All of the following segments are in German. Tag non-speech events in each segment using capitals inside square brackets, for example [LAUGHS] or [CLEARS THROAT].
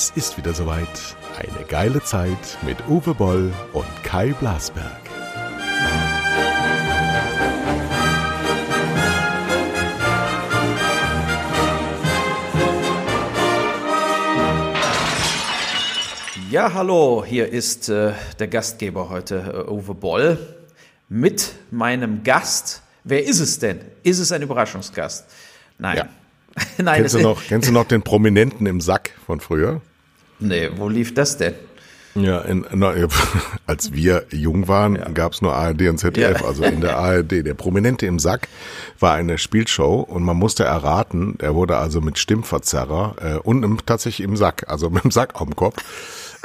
Es ist wieder soweit. Eine geile Zeit mit Uwe Boll und Kai Blasberg. Ja, hallo, hier ist äh, der Gastgeber heute, äh, Uwe Boll, mit meinem Gast. Wer ist es denn? Ist es ein Überraschungsgast? Nein. Ja. [LAUGHS] Nein, Kennst du, noch, kennst du noch den Prominenten im Sack von früher? Nee, wo lief das denn? Ja, in, na, [LAUGHS] als wir jung waren, ja. gab es nur ARD und ZDF, ja. also in der ARD. Der Prominente im Sack war eine Spielshow und man musste erraten, er wurde also mit Stimmverzerrer äh, und im, tatsächlich im Sack, also [LAUGHS] mit dem Sack auf dem Kopf.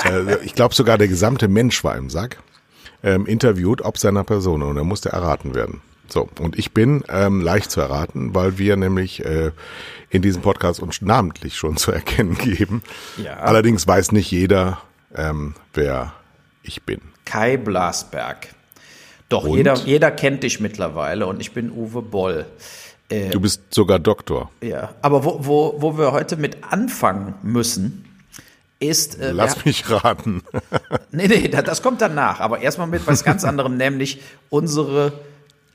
äh, ich glaube sogar der gesamte Mensch war im Sack, ähm, interviewt ob seiner Person und er musste erraten werden. So, und ich bin ähm, leicht zu erraten, weil wir nämlich äh, in diesem Podcast uns namentlich schon zu erkennen geben. Ja. Allerdings weiß nicht jeder, ähm, wer ich bin. Kai Blasberg. Doch, jeder, jeder kennt dich mittlerweile und ich bin Uwe Boll. Äh, du bist sogar Doktor. Ja, aber wo, wo, wo wir heute mit anfangen müssen, ist. Äh, Lass ja, mich raten. [LAUGHS] nee, nee, das kommt danach. Aber erstmal mit was ganz anderem, [LAUGHS] nämlich unsere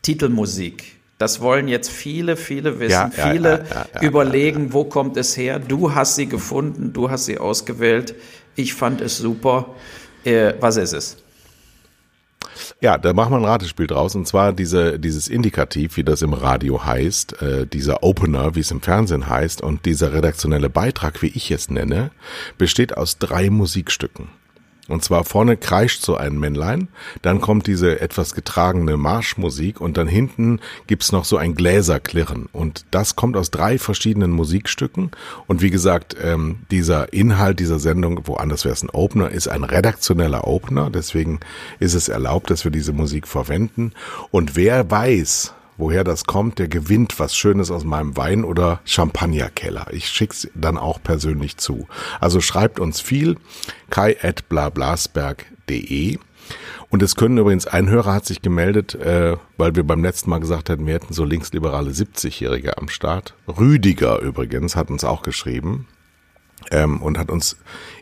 Titelmusik. Das wollen jetzt viele, viele wissen. Ja, viele ja, ja, überlegen, wo kommt es her? Du hast sie gefunden, du hast sie ausgewählt. Ich fand es super. Äh, was ist es? Ja, da machen wir ein Ratespiel draus und zwar diese, dieses Indikativ, wie das im Radio heißt, äh, dieser Opener, wie es im Fernsehen heißt und dieser redaktionelle Beitrag, wie ich es nenne, besteht aus drei Musikstücken. Und zwar vorne kreischt so ein Männlein, dann kommt diese etwas getragene Marschmusik und dann hinten gibt's noch so ein Gläserklirren. Und das kommt aus drei verschiedenen Musikstücken. Und wie gesagt, ähm, dieser Inhalt dieser Sendung, woanders wäre es ein Opener, ist ein redaktioneller Opener. Deswegen ist es erlaubt, dass wir diese Musik verwenden. Und wer weiß, woher das kommt, der gewinnt was Schönes aus meinem Wein- oder Champagnerkeller. Ich schick's dann auch persönlich zu. Also schreibt uns viel, kai.blablasberg.de. Und es können übrigens, ein Hörer hat sich gemeldet, äh, weil wir beim letzten Mal gesagt hatten, wir hätten so linksliberale 70-Jährige am Start. Rüdiger übrigens hat uns auch geschrieben ähm, und hat uns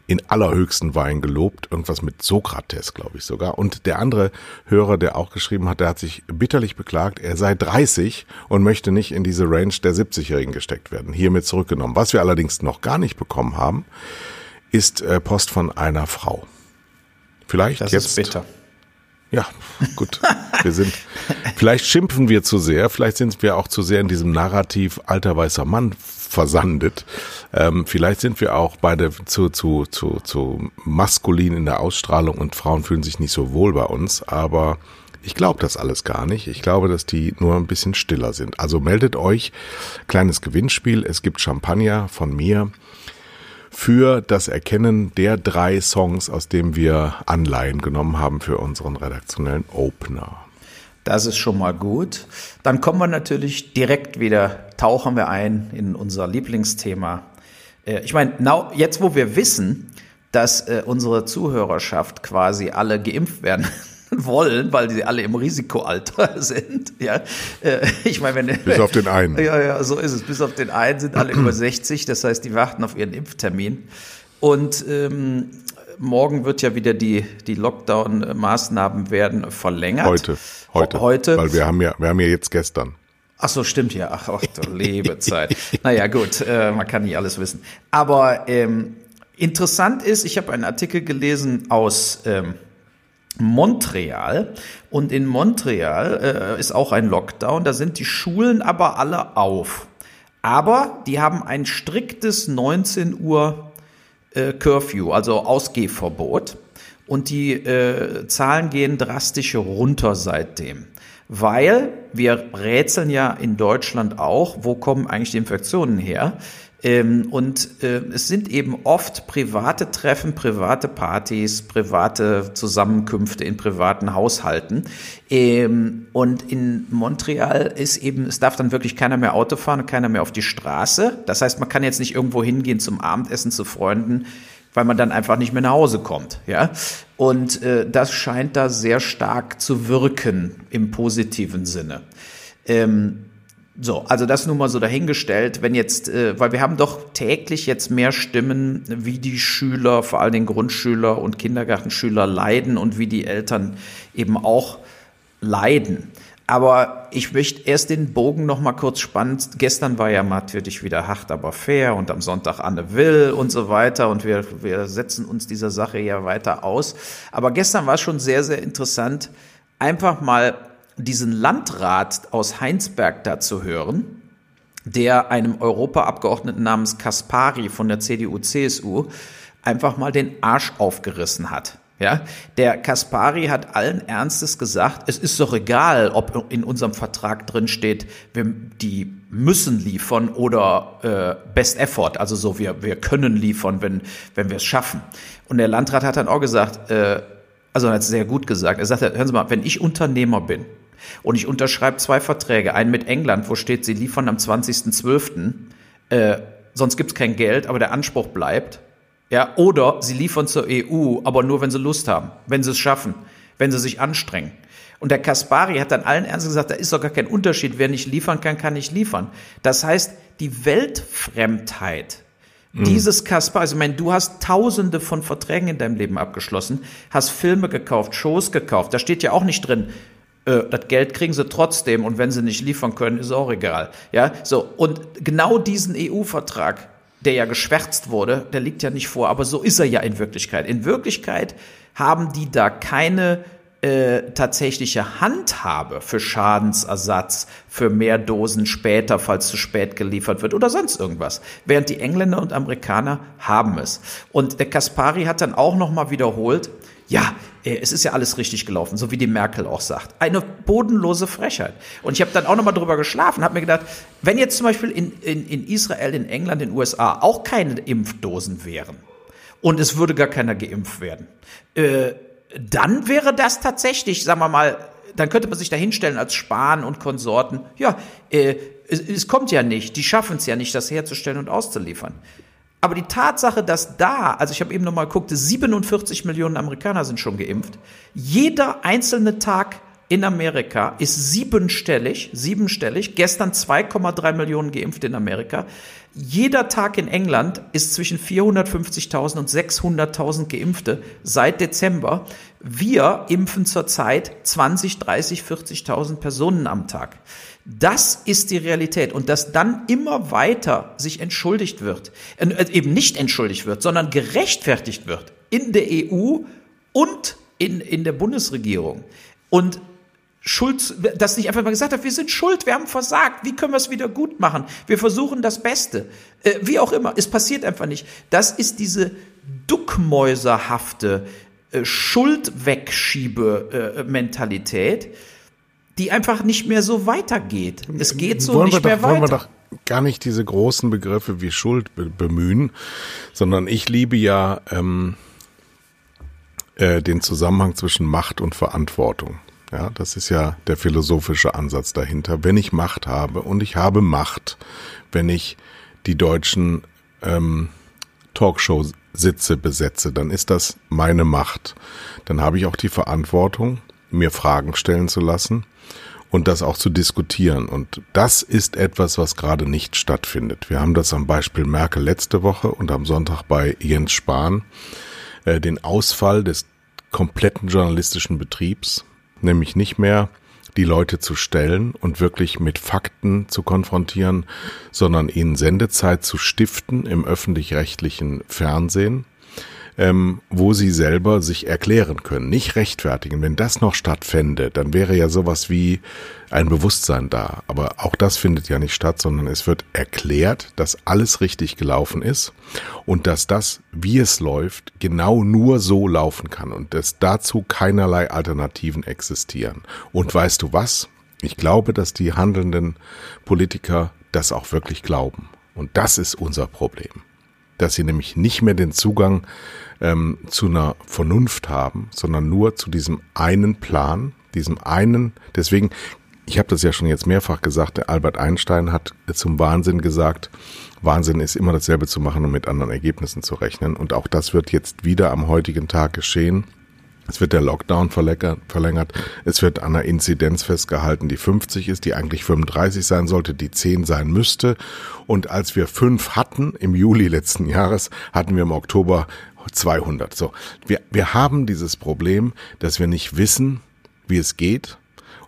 in allerhöchsten Wein gelobt, irgendwas mit Sokrates, glaube ich sogar. Und der andere Hörer, der auch geschrieben hat, der hat sich bitterlich beklagt, er sei 30 und möchte nicht in diese Range der 70-Jährigen gesteckt werden. Hiermit zurückgenommen. Was wir allerdings noch gar nicht bekommen haben, ist äh, Post von einer Frau. Vielleicht das jetzt. Ist bitter. Ja, gut. Wir sind, vielleicht schimpfen wir zu sehr, vielleicht sind wir auch zu sehr in diesem Narrativ alter weißer Mann versandet. Ähm, vielleicht sind wir auch beide zu, zu, zu, zu maskulin in der Ausstrahlung und Frauen fühlen sich nicht so wohl bei uns, aber ich glaube das alles gar nicht. Ich glaube, dass die nur ein bisschen stiller sind. Also meldet euch, kleines Gewinnspiel, es gibt Champagner von mir für das Erkennen der drei Songs, aus denen wir Anleihen genommen haben für unseren redaktionellen Opener. Das ist schon mal gut. Dann kommen wir natürlich direkt wieder, tauchen wir ein in unser Lieblingsthema. Äh, ich meine, jetzt wo wir wissen, dass äh, unsere Zuhörerschaft quasi alle geimpft werden [LAUGHS] wollen, weil sie alle im Risikoalter [LAUGHS] sind. Ja, äh, ich meine, wenn bis auf den einen. [LAUGHS] Ja, ja, so ist es. Bis auf den einen sind alle über [CLEARS THROAT] 60. Das heißt, die warten auf ihren Impftermin. Und ähm, morgen wird ja wieder die die Lockdown-Maßnahmen werden verlängert. Heute, heute, heute, weil wir haben ja wir haben ja jetzt gestern. Ach so, stimmt ja. Ach, ach du Lebezeit. [LAUGHS] naja, gut, äh, man kann nicht alles wissen. Aber ähm, interessant ist, ich habe einen Artikel gelesen aus ähm, Montreal. Und in Montreal äh, ist auch ein Lockdown. Da sind die Schulen aber alle auf. Aber die haben ein striktes 19 Uhr äh, Curfew, also Ausgehverbot. Und die äh, Zahlen gehen drastisch runter seitdem. Weil wir rätseln ja in Deutschland auch, wo kommen eigentlich die Infektionen her? Ähm, und äh, es sind eben oft private Treffen, private Partys, private Zusammenkünfte in privaten Haushalten. Ähm, und in Montreal ist eben, es darf dann wirklich keiner mehr Auto fahren und keiner mehr auf die Straße. Das heißt, man kann jetzt nicht irgendwo hingehen zum Abendessen zu Freunden, weil man dann einfach nicht mehr nach Hause kommt. Ja? Und äh, das scheint da sehr stark zu wirken im positiven Sinne. Ähm, So, also das nun mal so dahingestellt, wenn jetzt, äh, weil wir haben doch täglich jetzt mehr Stimmen, wie die Schüler, vor allem den Grundschüler und Kindergartenschüler leiden und wie die Eltern eben auch leiden. Aber ich möchte erst den Bogen noch mal kurz spannend. Gestern war ja natürlich wieder hart, aber fair und am Sonntag Anne Will und so weiter und wir, wir setzen uns dieser Sache ja weiter aus. Aber gestern war es schon sehr, sehr interessant, einfach mal diesen Landrat aus Heinsberg da zu hören, der einem Europaabgeordneten namens Kaspari von der CDU-CSU einfach mal den Arsch aufgerissen hat. Ja, der Kaspari hat allen Ernstes gesagt, es ist doch egal, ob in unserem Vertrag drin steht, wir, die müssen liefern oder äh, Best Effort, also so wir wir können liefern, wenn wenn wir es schaffen. Und der Landrat hat dann auch gesagt, äh, also er hat es sehr gut gesagt. Er sagte, hören Sie mal, wenn ich Unternehmer bin und ich unterschreibe zwei Verträge, einen mit England, wo steht, sie liefern am 20.12., äh, sonst gibt's kein Geld, aber der Anspruch bleibt ja, oder sie liefern zur EU, aber nur, wenn sie Lust haben, wenn sie es schaffen, wenn sie sich anstrengen. Und der Kaspari hat dann allen Ernst gesagt, da ist doch gar kein Unterschied. Wer nicht liefern kann, kann nicht liefern. Das heißt, die Weltfremdheit mhm. dieses Kaspari, also ich meine, du hast tausende von Verträgen in deinem Leben abgeschlossen, hast Filme gekauft, Shows gekauft. Da steht ja auch nicht drin, äh, das Geld kriegen sie trotzdem und wenn sie nicht liefern können, ist auch egal. Ja, so. Und genau diesen EU-Vertrag der ja geschwärzt wurde, der liegt ja nicht vor, aber so ist er ja in Wirklichkeit. In Wirklichkeit haben die da keine äh, tatsächliche Handhabe für Schadensersatz, für mehr Dosen später, falls zu spät geliefert wird oder sonst irgendwas. Während die Engländer und Amerikaner haben es. Und der Kaspari hat dann auch nochmal wiederholt, ja, äh, es ist ja alles richtig gelaufen, so wie die Merkel auch sagt. Eine bodenlose Frechheit. Und ich habe dann auch nochmal drüber geschlafen, habe mir gedacht, wenn jetzt zum Beispiel in, in, in Israel, in England, in den USA auch keine Impfdosen wären und es würde gar keiner geimpft werden, äh, dann wäre das tatsächlich, sagen wir mal, dann könnte man sich da hinstellen als Spahn und Konsorten, ja, äh, es, es kommt ja nicht, die schaffen es ja nicht, das herzustellen und auszuliefern. Aber die Tatsache, dass da, also ich habe eben nochmal geguckt, 47 Millionen Amerikaner sind schon geimpft. Jeder einzelne Tag in Amerika ist siebenstellig, siebenstellig. Gestern 2,3 Millionen geimpft in Amerika. Jeder Tag in England ist zwischen 450.000 und 600.000 Geimpfte seit Dezember. Wir impfen zurzeit 20, 30, 40.000 Personen am Tag. Das ist die Realität. Und dass dann immer weiter sich entschuldigt wird, äh, eben nicht entschuldigt wird, sondern gerechtfertigt wird in der EU und in, in der Bundesregierung. Und Schuld, dass nicht einfach mal gesagt hat, wir sind schuld, wir haben versagt, wie können wir es wieder gut machen? Wir versuchen das Beste. Äh, wie auch immer, es passiert einfach nicht. Das ist diese duckmäuserhafte äh, Schuldwegschiebe-Mentalität, die einfach nicht mehr so weitergeht. Es geht so wollen nicht mehr doch, weiter. Wollen wir doch gar nicht diese großen Begriffe wie Schuld bemühen, sondern ich liebe ja ähm, äh, den Zusammenhang zwischen Macht und Verantwortung. Ja, das ist ja der philosophische Ansatz dahinter. Wenn ich Macht habe und ich habe Macht, wenn ich die deutschen ähm, Talkshow-Sitze besetze, dann ist das meine Macht. Dann habe ich auch die Verantwortung, mir Fragen stellen zu lassen und das auch zu diskutieren. Und das ist etwas, was gerade nicht stattfindet. Wir haben das am Beispiel Merkel letzte Woche und am Sonntag bei Jens Spahn, äh, den Ausfall des kompletten journalistischen Betriebs nämlich nicht mehr die Leute zu stellen und wirklich mit Fakten zu konfrontieren, sondern ihnen Sendezeit zu stiften im öffentlich-rechtlichen Fernsehen ähm, wo sie selber sich erklären können, nicht rechtfertigen. Wenn das noch stattfände, dann wäre ja sowas wie ein Bewusstsein da. Aber auch das findet ja nicht statt, sondern es wird erklärt, dass alles richtig gelaufen ist und dass das, wie es läuft, genau nur so laufen kann und dass dazu keinerlei Alternativen existieren. Und weißt du was? Ich glaube, dass die handelnden Politiker das auch wirklich glauben. Und das ist unser Problem. Dass sie nämlich nicht mehr den Zugang ähm, zu einer Vernunft haben, sondern nur zu diesem einen Plan, diesem einen, deswegen, ich habe das ja schon jetzt mehrfach gesagt, Albert Einstein hat zum Wahnsinn gesagt, Wahnsinn ist immer dasselbe zu machen und mit anderen Ergebnissen zu rechnen. Und auch das wird jetzt wieder am heutigen Tag geschehen. Es wird der Lockdown verlängert. Es wird an einer Inzidenz festgehalten, die 50 ist, die eigentlich 35 sein sollte, die 10 sein müsste. Und als wir fünf hatten im Juli letzten Jahres, hatten wir im Oktober 200. So, wir, wir haben dieses Problem, dass wir nicht wissen, wie es geht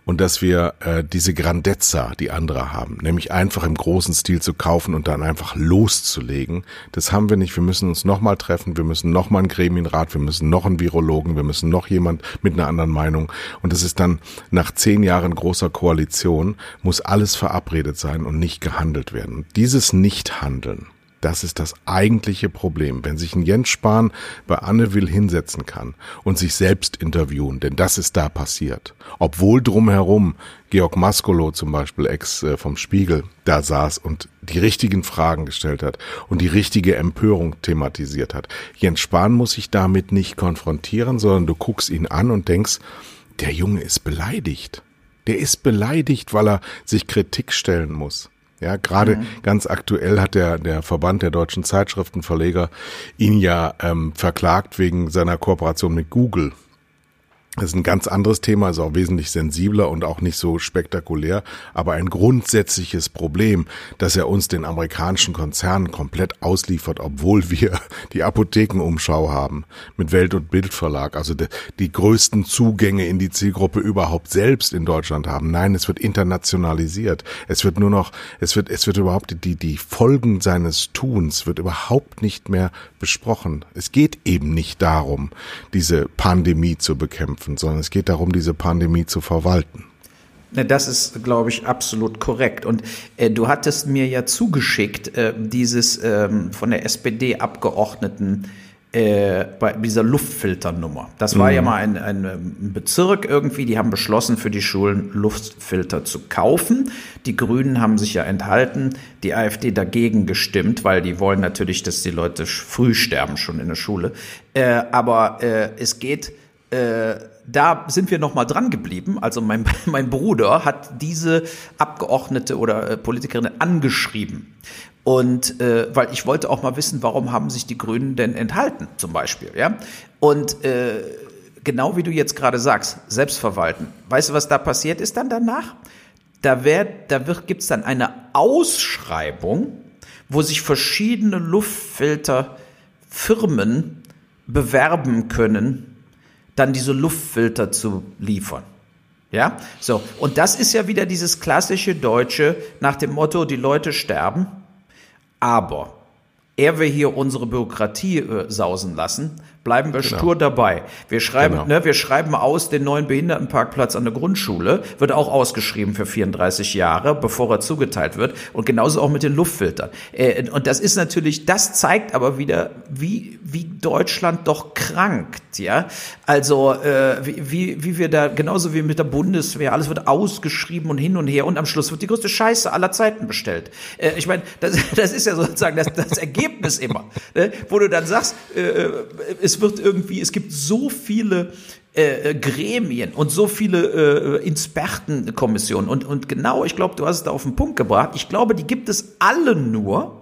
und dass wir äh, diese Grandezza, die andere haben, nämlich einfach im großen Stil zu kaufen und dann einfach loszulegen, das haben wir nicht. Wir müssen uns nochmal treffen, wir müssen nochmal einen Gremienrat, wir müssen noch einen Virologen, wir müssen noch jemand mit einer anderen Meinung. Und das ist dann nach zehn Jahren großer Koalition, muss alles verabredet sein und nicht gehandelt werden. Dieses Nichthandeln, das ist das eigentliche Problem. Wenn sich ein Jens Spahn bei Anne Will hinsetzen kann und sich selbst interviewen, denn das ist da passiert. Obwohl drumherum Georg Maskolo zum Beispiel, Ex äh, vom Spiegel, da saß und die richtigen Fragen gestellt hat und die richtige Empörung thematisiert hat. Jens Spahn muss sich damit nicht konfrontieren, sondern du guckst ihn an und denkst, der Junge ist beleidigt. Der ist beleidigt, weil er sich Kritik stellen muss. Ja, gerade mhm. ganz aktuell hat der, der Verband der deutschen Zeitschriftenverleger ihn ja ähm, verklagt wegen seiner Kooperation mit Google. Das ist ein ganz anderes Thema, ist auch wesentlich sensibler und auch nicht so spektakulär, aber ein grundsätzliches Problem, dass er uns den amerikanischen Konzernen komplett ausliefert, obwohl wir [LAUGHS] die Apothekenumschau haben mit Welt- und Bildverlag, also die, die größten Zugänge in die Zielgruppe überhaupt selbst in Deutschland haben. Nein, es wird internationalisiert. Es wird nur noch, es wird, es wird überhaupt die, die Folgen seines Tuns wird überhaupt nicht mehr besprochen. Es geht eben nicht darum, diese Pandemie zu bekämpfen bekämpfen, sondern es geht darum, diese Pandemie zu verwalten. Das ist, glaube ich, absolut korrekt. Und äh, du hattest mir ja zugeschickt, äh, dieses ähm, von der SPD-Abgeordneten äh, bei dieser Luftfilternummer. Das war mhm. ja mal ein, ein, ein Bezirk irgendwie, die haben beschlossen, für die Schulen Luftfilter zu kaufen. Die Grünen haben sich ja enthalten, die AfD dagegen gestimmt, weil die wollen natürlich, dass die Leute früh sterben schon in der Schule. Äh, aber äh, es geht äh, da sind wir noch mal dran geblieben. Also mein, [LAUGHS] mein Bruder hat diese Abgeordnete oder äh, Politikerin angeschrieben. Und äh, weil ich wollte auch mal wissen, warum haben sich die Grünen denn enthalten, zum Beispiel. Ja? Und äh, genau wie du jetzt gerade sagst, Selbstverwalten. Weißt du, was da passiert ist dann danach? Da, wird, da wird, gibt's dann eine Ausschreibung, wo sich verschiedene Luftfilterfirmen bewerben können dann diese Luftfilter zu liefern. Ja, so. Und das ist ja wieder dieses klassische Deutsche nach dem Motto, die Leute sterben, aber er will hier unsere Bürokratie äh, sausen lassen, bleiben wir genau. stur dabei. Wir schreiben, genau. ne, wir schreiben aus den neuen Behindertenparkplatz an der Grundschule, wird auch ausgeschrieben für 34 Jahre, bevor er zugeteilt wird. Und genauso auch mit den Luftfiltern. Äh, und das ist natürlich, das zeigt aber wieder, wie, wie Deutschland doch krankt, ja. Also, äh, wie, wie, wie wir da, genauso wie mit der Bundeswehr, alles wird ausgeschrieben und hin und her und am Schluss wird die größte Scheiße aller Zeiten bestellt. Äh, ich meine, das, [LAUGHS] das ist ja sozusagen das, das Ergebnis immer, ne? wo du dann sagst, äh, äh es wird irgendwie, es gibt so viele äh, Gremien und so viele äh, Expertenkommissionen und, und genau, ich glaube, du hast es da auf den Punkt gebracht. Ich glaube, die gibt es alle nur,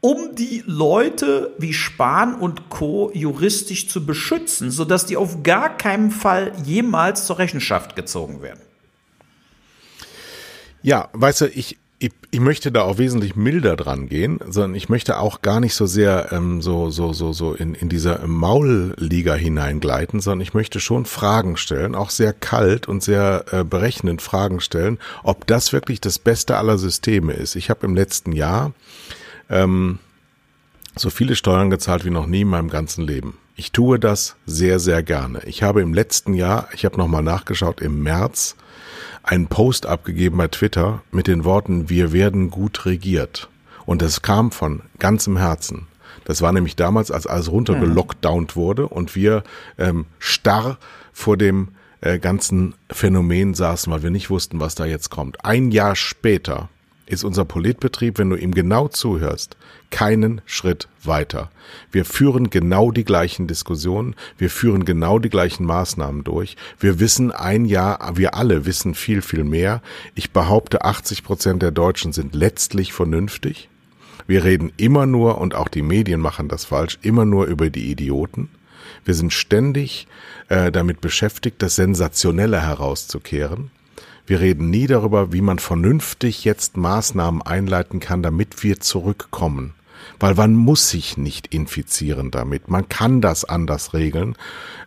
um die Leute wie Spahn und Co. juristisch zu beschützen, sodass die auf gar keinen Fall jemals zur Rechenschaft gezogen werden. Ja, weißt du, ich, ich, möchte da auch wesentlich milder dran gehen, sondern ich möchte auch gar nicht so sehr ähm, so so so so in in dieser Maulliga hineingleiten, sondern ich möchte schon Fragen stellen, auch sehr kalt und sehr äh, berechnend Fragen stellen, ob das wirklich das Beste aller Systeme ist. Ich habe im letzten Jahr ähm, so viele Steuern gezahlt wie noch nie in meinem ganzen Leben. Ich tue das sehr sehr gerne. Ich habe im letzten Jahr, ich habe noch mal nachgeschaut, im März einen Post abgegeben bei Twitter mit den Worten, wir werden gut regiert. Und das kam von ganzem Herzen. Das war nämlich damals, als alles runtergelockdownt wurde und wir ähm, starr vor dem äh, ganzen Phänomen saßen, weil wir nicht wussten, was da jetzt kommt. Ein Jahr später ist unser Politbetrieb, wenn du ihm genau zuhörst, keinen Schritt weiter. Wir führen genau die gleichen Diskussionen, wir führen genau die gleichen Maßnahmen durch. Wir wissen ein Jahr, wir alle wissen viel, viel mehr. Ich behaupte, 80 Prozent der Deutschen sind letztlich vernünftig. Wir reden immer nur, und auch die Medien machen das falsch, immer nur über die Idioten. Wir sind ständig äh, damit beschäftigt, das Sensationelle herauszukehren. Wir reden nie darüber, wie man vernünftig jetzt Maßnahmen einleiten kann, damit wir zurückkommen weil man muss sich nicht infizieren damit. Man kann das anders regeln.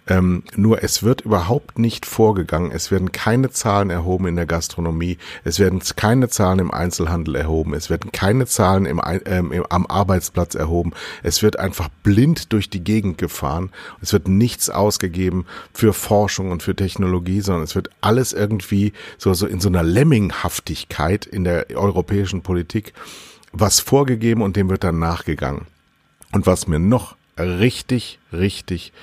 Ähm, nur es wird überhaupt nicht vorgegangen. Es werden keine Zahlen erhoben in der Gastronomie. Es werden keine Zahlen im Einzelhandel erhoben. Es werden keine Zahlen im, ähm, im, am Arbeitsplatz erhoben. Es wird einfach blind durch die Gegend gefahren. Es wird nichts ausgegeben für Forschung und für Technologie, sondern es wird alles irgendwie so, so in so einer Lemminghaftigkeit in der europäischen Politik was vorgegeben und dem wird dann nachgegangen. Und was mir noch richtig, richtig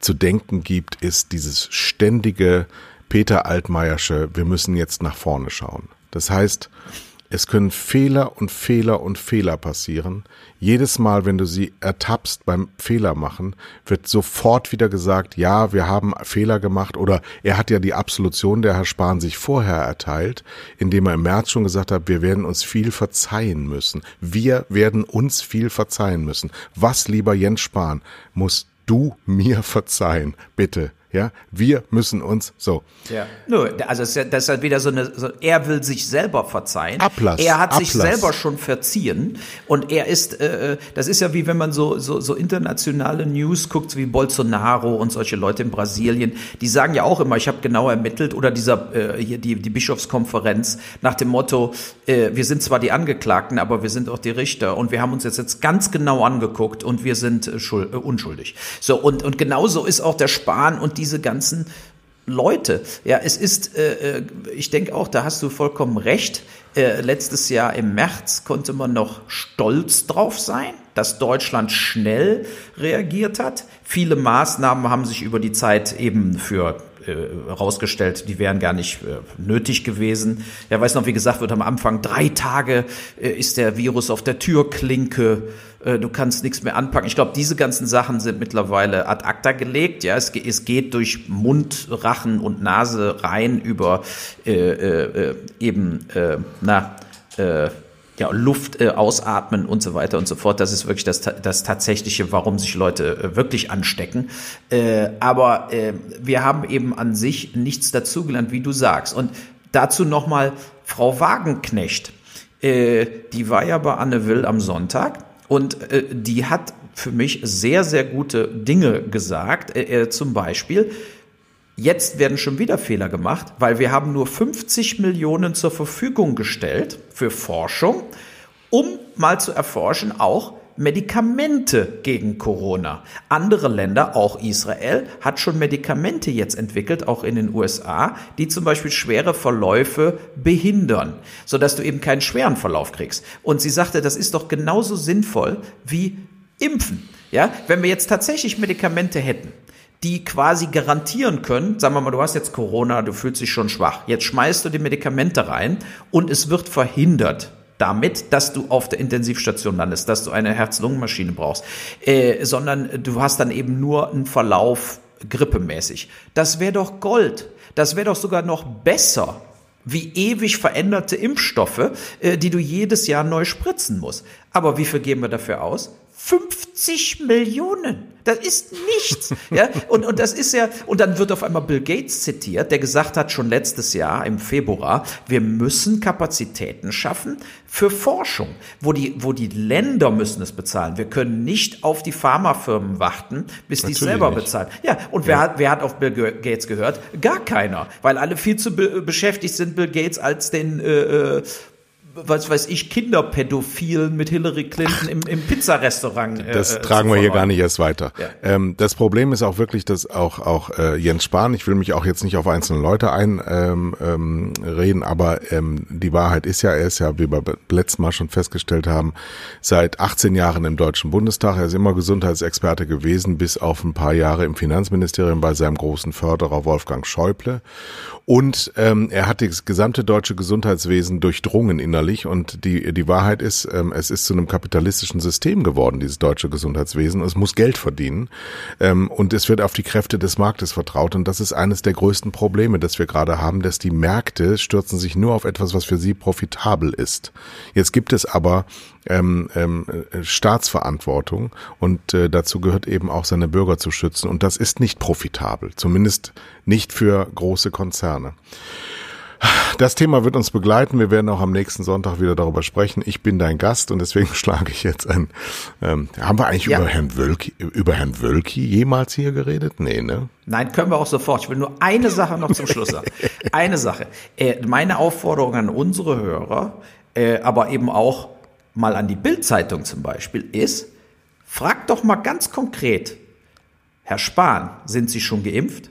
zu denken gibt, ist dieses ständige Peter Altmaiersche, wir müssen jetzt nach vorne schauen. Das heißt, es können Fehler und Fehler und Fehler passieren. Jedes Mal, wenn du sie ertappst beim Fehler machen, wird sofort wieder gesagt, ja, wir haben Fehler gemacht oder er hat ja die Absolution der Herr Spahn sich vorher erteilt, indem er im März schon gesagt hat, wir werden uns viel verzeihen müssen. Wir werden uns viel verzeihen müssen. Was, lieber Jens Spahn, musst du mir verzeihen? Bitte. Ja, wir müssen uns so. Ja. Nur, also das ist halt wieder so eine, so, er will sich selber verzeihen. Ablass. Er hat Ablass. sich selber schon verziehen und er ist, äh, das ist ja wie wenn man so, so, so internationale News guckt, wie Bolsonaro und solche Leute in Brasilien, die sagen ja auch immer, ich habe genau ermittelt oder dieser, äh, hier die, die Bischofskonferenz nach dem Motto, äh, wir sind zwar die Angeklagten, aber wir sind auch die Richter und wir haben uns jetzt, jetzt ganz genau angeguckt und wir sind äh, schuld, äh, unschuldig. So, und, und genauso ist auch der Spahn und die diese ganzen Leute. Ja, es ist, äh, äh, ich denke auch, da hast du vollkommen recht. Äh, letztes Jahr im März konnte man noch stolz drauf sein, dass Deutschland schnell reagiert hat. Viele Maßnahmen haben sich über die Zeit eben für äh, rausgestellt, die wären gar nicht äh, nötig gewesen. Ja, weiß noch, wie gesagt wird am Anfang, drei Tage ist der Virus auf der Türklinke, äh, du kannst nichts mehr anpacken. Ich glaube, diese ganzen Sachen sind mittlerweile ad acta gelegt. Ja, es, es geht durch Mund, Rachen und Nase rein über äh, äh, eben, äh, na, äh, ja, Luft äh, ausatmen und so weiter und so fort. Das ist wirklich das, das Tatsächliche, warum sich Leute äh, wirklich anstecken. Äh, aber wir haben eben an sich nichts dazugelernt, wie du sagst. Und dazu nochmal Frau Wagenknecht. Die war ja bei Anne Will am Sonntag und äh, die hat für mich sehr, sehr gute Dinge gesagt. Äh, äh zum Beispiel, Jetzt werden schon wieder Fehler gemacht, weil wir haben nur 50 Millionen zur Verfügung gestellt für Forschung, um mal zu erforschen, auch Medikamente gegen Corona. Andere Länder, auch Israel, hat schon Medikamente jetzt entwickelt, auch in den USA, die zum Beispiel schwere Verläufe behindern, sodass du eben keinen schweren Verlauf kriegst. Und sie sagte, das ist doch genauso sinnvoll wie Impfen. Ja, wenn wir jetzt tatsächlich Medikamente hätten, die quasi garantieren können, sagen wir mal, du hast jetzt Corona, du fühlst dich schon schwach, jetzt schmeißt du die Medikamente rein und es wird verhindert, damit, dass du auf der Intensivstation landest, dass du eine Herz-Lungen-Maschine brauchst, äh, sondern du hast dann eben nur einen Verlauf grippemäßig. Das wäre doch Gold. Das wäre doch sogar noch besser wie ewig veränderte Impfstoffe, äh, die du jedes Jahr neu spritzen musst. Aber wie viel geben wir dafür aus? 50 Millionen. Das ist nichts. [LAUGHS] ja, und, und das ist ja, und dann wird auf einmal Bill Gates zitiert, der gesagt hat schon letztes Jahr im Februar, wir müssen Kapazitäten schaffen für Forschung, wo die, wo die Länder müssen es bezahlen. Wir können nicht auf die Pharmafirmen warten, bis die es selber nicht. bezahlen. Ja, und wer, ja. Hat, wer hat auf Bill Gates gehört? Gar keiner, weil alle viel zu be beschäftigt sind, Bill Gates als den äh, äh was weiß ich, Kinderpädophilen mit Hillary Clinton im, im Pizzarestaurant. Äh, das tragen wir hier gar nicht erst weiter. Ja. Ähm, das Problem ist auch wirklich, dass auch, auch äh, Jens Spahn, ich will mich auch jetzt nicht auf einzelne Leute einreden, ähm, ähm, aber ähm, die Wahrheit ist ja, er ist ja, wie wir letztes Mal schon festgestellt haben, seit 18 Jahren im Deutschen Bundestag. Er ist immer Gesundheitsexperte gewesen, bis auf ein paar Jahre im Finanzministerium bei seinem großen Förderer Wolfgang Schäuble. Und ähm, er hat das gesamte deutsche Gesundheitswesen durchdrungen in der innerlich und die, die Wahrheit ist, ähm, es ist zu einem kapitalistischen System geworden, dieses deutsche Gesundheitswesen. Es muss Geld verdienen ähm, und es wird auf die Kräfte des Marktes vertraut und das ist eines der größten Probleme, das wir gerade haben, dass die Märkte stürzen sich nur auf etwas, was für sie profitabel ist. Jetzt gibt es aber ähm, ähm, äh, Staatsverantwortung und äh, dazu gehört eben auch seine Bürger zu schützen und das ist nicht profitabel, zumindest nicht für große Konzerne. Das Thema wird uns begleiten. Wir werden auch am nächsten Sonntag wieder darüber sprechen. Ich bin dein Gast und deswegen [LAUGHS] schlage ich jetzt ein. Ähm, haben wir eigentlich ja. über Herrn Wölki, über Herrn Wölki jemals hier geredet? Nee, ne? Nein, können wir auch sofort. Ich will nur eine Sache noch zum Schluss sagen. [LAUGHS] Eine Sache. Äh, meine Aufforderung an unsere Hörer, äh, aber eben auch mal an die Bildzeitung zum Beispiel ist, fragt doch mal ganz konkret, Herr Spahn, sind Sie schon geimpft?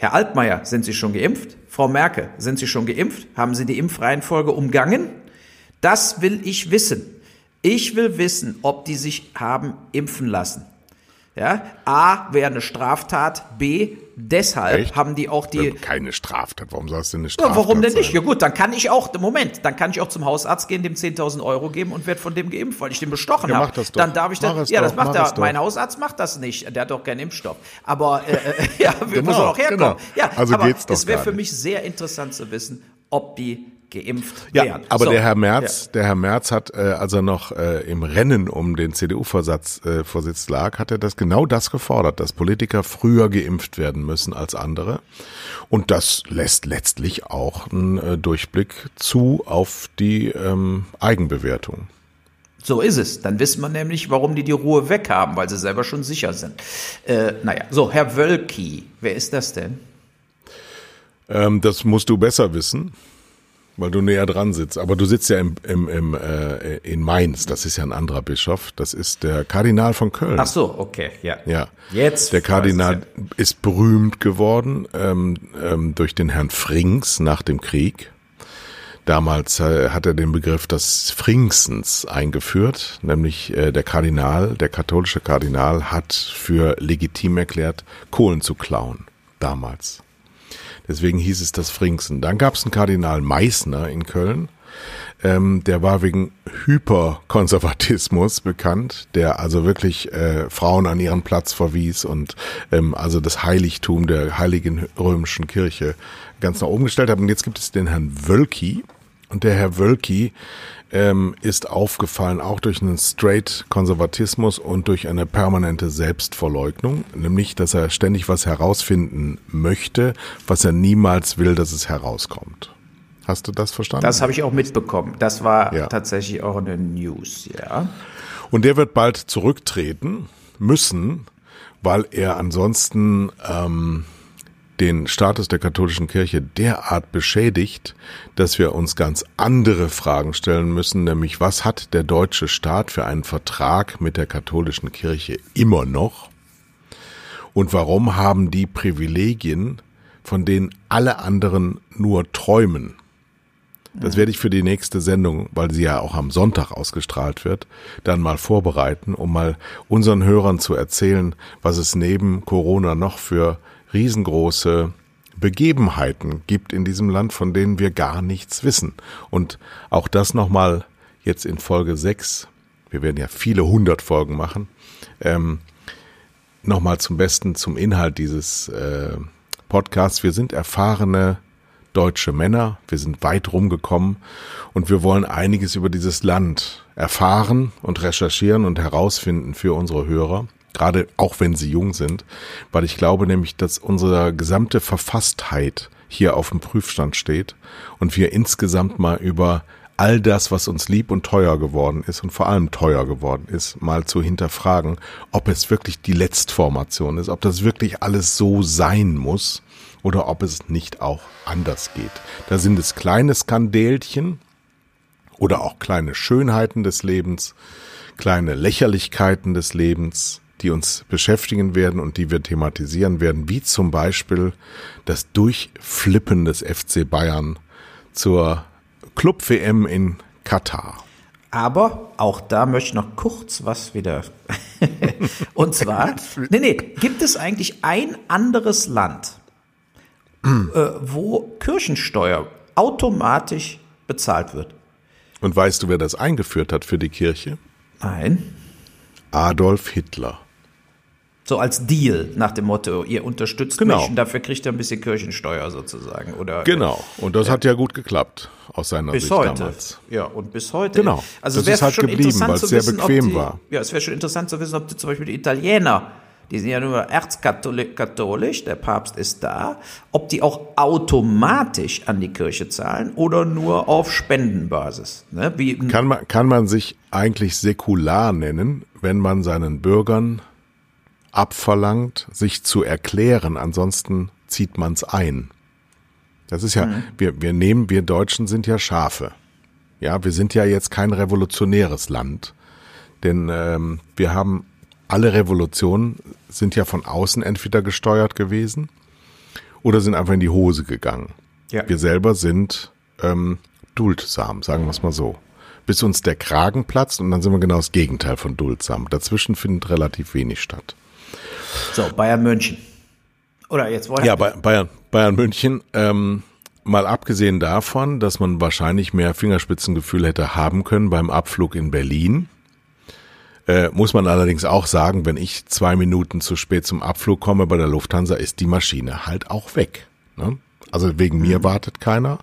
Herr Altmaier, sind Sie schon geimpft? Frau Merkel, sind Sie schon geimpft? Haben Sie die Impfreihenfolge umgangen? Das will ich wissen. Ich will wissen, ob die sich haben impfen lassen. Ja, A wäre eine Straftat, B deshalb Echt? haben die auch die keine Straftat. Warum sollst du eine Straftat? Ja, warum denn nicht? Sein? Ja gut, dann kann ich auch Moment, dann kann ich auch zum Hausarzt gehen, dem 10.000 Euro geben und werde von dem geimpft, weil ich den bestochen ja, habe. Dann darf ich das. Ja, das macht er. Mein Hausarzt macht das nicht. Der hat doch keinen Impfstoff. Aber äh, äh [LAUGHS] ja, wir genau, müssen auch herkommen. Genau. Ja, also aber geht's doch es wäre für mich sehr interessant zu wissen, ob die geimpft ja, werden. Aber so. der Herr Merz, ja. der Herr Merz hat, äh, als er noch äh, im Rennen um den CDU-Vorsitz äh, Vorsitz lag, hat er das genau das gefordert, dass Politiker früher geimpft werden müssen als andere. Und das lässt letztlich auch einen äh, Durchblick zu auf die ähm, Eigenbewertung. So ist es. Dann wissen wir nämlich, warum die die Ruhe weg haben, weil sie selber schon sicher sind. Äh, naja, so, Herr Wölki, wer ist das denn? Ähm, das musst du besser wissen weil du näher dran sitzt. Aber du sitzt ja im, im, im, äh, in Mainz, das ist ja ein anderer Bischof. Das ist der Kardinal von Köln. Ach so, okay, ja. Ja. Jetzt. Der Kardinal ist berühmt geworden ähm, ähm, durch den Herrn Frings nach dem Krieg. Damals äh, hat er den Begriff des Fringsens eingeführt, nämlich äh, der Kardinal, der katholische Kardinal hat für legitim erklärt, Kohlen zu klauen. Damals. Deswegen hieß es das Frinksen. Dann gab es einen Kardinal Meißner in Köln. Ähm, der war wegen Hyperkonservatismus bekannt, der also wirklich äh, Frauen an ihren Platz verwies und ähm, also das Heiligtum der Heiligen Römischen Kirche ganz nach oben gestellt hat. Und jetzt gibt es den Herrn Wölki. Und der Herr Wölki ähm, ist aufgefallen, auch durch einen straight Konservatismus und durch eine permanente Selbstverleugnung, nämlich, dass er ständig was herausfinden möchte, was er niemals will, dass es herauskommt. Hast du das verstanden? Das habe ich auch mitbekommen. Das war ja. tatsächlich auch eine News, ja. Und der wird bald zurücktreten müssen, weil er ansonsten ähm, den Status der katholischen Kirche derart beschädigt, dass wir uns ganz andere Fragen stellen müssen, nämlich was hat der deutsche Staat für einen Vertrag mit der katholischen Kirche immer noch? Und warum haben die Privilegien, von denen alle anderen nur träumen? Das werde ich für die nächste Sendung, weil sie ja auch am Sonntag ausgestrahlt wird, dann mal vorbereiten, um mal unseren Hörern zu erzählen, was es neben Corona noch für riesengroße Begebenheiten gibt in diesem Land, von denen wir gar nichts wissen. Und auch das nochmal jetzt in Folge 6, wir werden ja viele hundert Folgen machen, ähm, nochmal zum Besten zum Inhalt dieses äh, Podcasts. Wir sind erfahrene deutsche Männer, wir sind weit rumgekommen. Und wir wollen einiges über dieses Land erfahren und recherchieren und herausfinden für unsere Hörer gerade auch wenn sie jung sind, weil ich glaube nämlich, dass unsere gesamte Verfasstheit hier auf dem Prüfstand steht und wir insgesamt mal über all das, was uns lieb und teuer geworden ist und vor allem teuer geworden ist, mal zu hinterfragen, ob es wirklich die Letztformation ist, ob das wirklich alles so sein muss oder ob es nicht auch anders geht. Da sind es kleine Skandälchen oder auch kleine Schönheiten des Lebens, kleine Lächerlichkeiten des Lebens, die uns beschäftigen werden und die wir thematisieren werden, wie zum Beispiel das Durchflippen des FC Bayern zur Club-WM in Katar. Aber auch da möchte ich noch kurz was wieder. [LAUGHS] und zwar, [LAUGHS] nee, nee, gibt es eigentlich ein anderes Land, äh, wo Kirchensteuer automatisch bezahlt wird? Und weißt du, wer das eingeführt hat für die Kirche? Nein. Adolf Hitler. So als Deal nach dem Motto, ihr unterstützt Genau. mich und dafür kriegt ihr ein bisschen Kirchensteuer sozusagen. Oder Genau. Und das hat ja gut geklappt aus seiner bis Sicht heute. damals. Ja, und bis heute. Genau. Also Das ist halt schon geblieben, weil es sehr wissen, bequem die, war. Ja, es wäre schon interessant zu wissen, ob die, zum Beispiel die Italiener, die sind ja nur erzkatholisch, katholisch, der Papst ist da, ob die auch automatisch an die Kirche zahlen oder nur auf Spendenbasis. Ne? Wie, Kann man, kann man sich eigentlich säkular nennen, wenn man seinen Bürgern abverlangt, sich zu erklären, ansonsten zieht man's ein. Das ist ja, wir, wir nehmen, wir Deutschen sind ja Schafe. Ja, wir sind ja jetzt kein revolutionäres Land, denn ähm, wir haben alle Revolutionen sind ja von außen entweder gesteuert gewesen oder sind einfach in die Hose gegangen. Ja. Wir selber sind ähm, duldsam, sagen wir es mal so. Bis uns der Kragen platzt und dann sind wir genau das Gegenteil von duldsam. Dazwischen findet relativ wenig statt. So, Bayern München. Oder jetzt wollen Ja, Bayern, Bayern München, ähm, mal abgesehen davon, dass man wahrscheinlich mehr Fingerspitzengefühl hätte haben können beim Abflug in Berlin, äh, muss man allerdings auch sagen, wenn ich zwei Minuten zu spät zum Abflug komme bei der Lufthansa, ist die Maschine halt auch weg. Ne? Also wegen mir wartet keiner.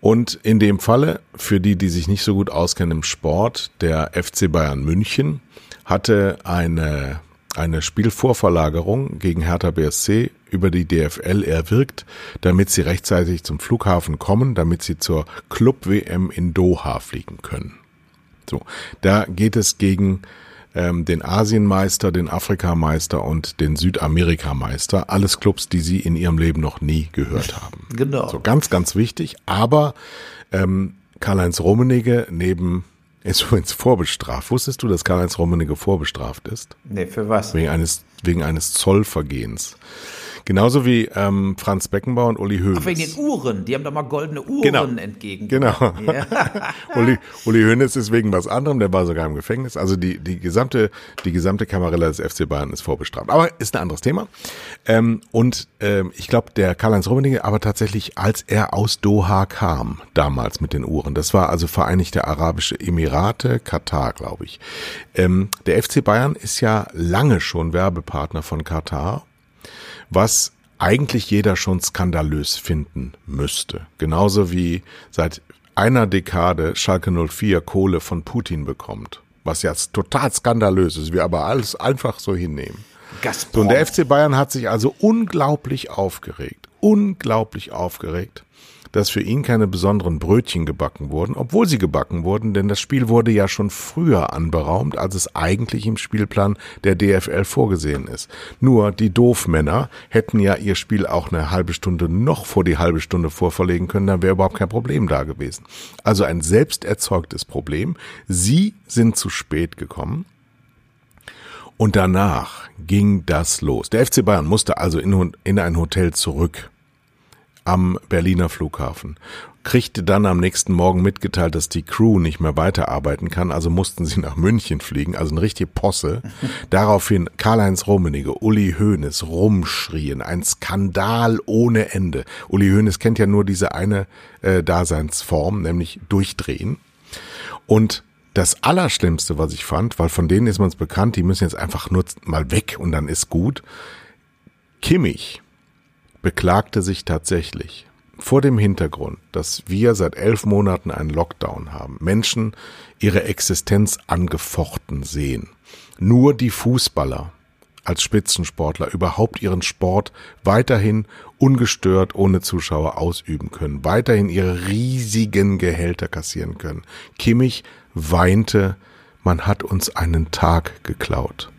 Und in dem Falle, für die, die sich nicht so gut auskennen im Sport, der FC Bayern München hatte eine, eine Spielvorverlagerung gegen Hertha BSC über die DFL erwirkt, damit sie rechtzeitig zum Flughafen kommen, damit sie zur Club-WM in Doha fliegen können. So, da geht es gegen ähm, den Asienmeister, den Afrikameister und den Südamerikameister. Alles Clubs, die sie in ihrem Leben noch nie gehört haben. [LAUGHS] Genau. So ganz, ganz wichtig. Aber ähm, Karl-Heinz Rummenigge neben ist übrigens vorbestraft. Wusstest du, dass Karl-Heinz Rummenigge vorbestraft ist? Nee, für was? Wegen eines, wegen eines Zollvergehens. Genauso wie ähm, Franz Beckenbauer und Uli Hoeneß. Ach, wegen den Uhren. Die haben doch mal goldene Uhren Genau. entgegen. Genau. Ja. [LAUGHS] Uli, Uli Hoeneß ist wegen was anderem, der war sogar im Gefängnis. Also die, die gesamte, die gesamte Kamarilla des FC Bayern ist vorbestraft. Aber ist ein anderes Thema. Ähm, und ähm, ich glaube, der Karl-Heinz Rummenigge, aber tatsächlich, als er aus Doha kam, damals mit den Uhren, das war also Vereinigte Arabische Emirate, Katar, glaube ich. Ähm, der FC Bayern ist ja lange schon Werbepartner von Katar was eigentlich jeder schon skandalös finden müsste. Genauso wie seit einer Dekade Schalke 04 Kohle von Putin bekommt. Was ja total skandalös ist, wir aber alles einfach so hinnehmen. So, Gazprom. und der FC Bayern hat sich also unglaublich aufgeregt, unglaublich aufgeregt, dass für ihn keine besonderen Brötchen gebacken wurden, obwohl sie gebacken wurden, denn das Spiel wurde ja schon früher anberaumt, als es eigentlich im Spielplan der DFL vorgesehen ist. Nur die Doofmänner hätten ja ihr Spiel auch eine halbe Stunde noch vor die halbe Stunde vorverlegen können, dann wäre überhaupt kein Problem da gewesen. Also ein selbst erzeugtes Problem. Sie sind zu spät gekommen. Und danach ging das los. Der FC Bayern musste also in, in ein Hotel zurück am Berliner Flughafen. Kriegte dann am nächsten Morgen mitgeteilt, dass die Crew nicht mehr weiterarbeiten kann, also mussten sie nach München fliegen, also eine richtige Posse. [LAUGHS] Daraufhin Karl-Heinz Rummenigge, Uli Hoeneß rumschrien, ein Skandal ohne Ende. Uli Hoeneß kennt ja nur diese eine äh, Daseinsform, nämlich durchdrehen. Und das Allerschlimmste, was ich fand, weil von denen ist man es bekannt, die müssen jetzt einfach nur mal weg und dann ist gut. Kimmich beklagte sich tatsächlich vor dem Hintergrund, dass wir seit elf Monaten einen Lockdown haben, Menschen ihre Existenz angefochten sehen. Nur die Fußballer als Spitzensportler überhaupt ihren Sport weiterhin ungestört ohne Zuschauer ausüben können, weiterhin ihre riesigen Gehälter kassieren können. Kimmich weinte, man hat uns einen Tag geklaut.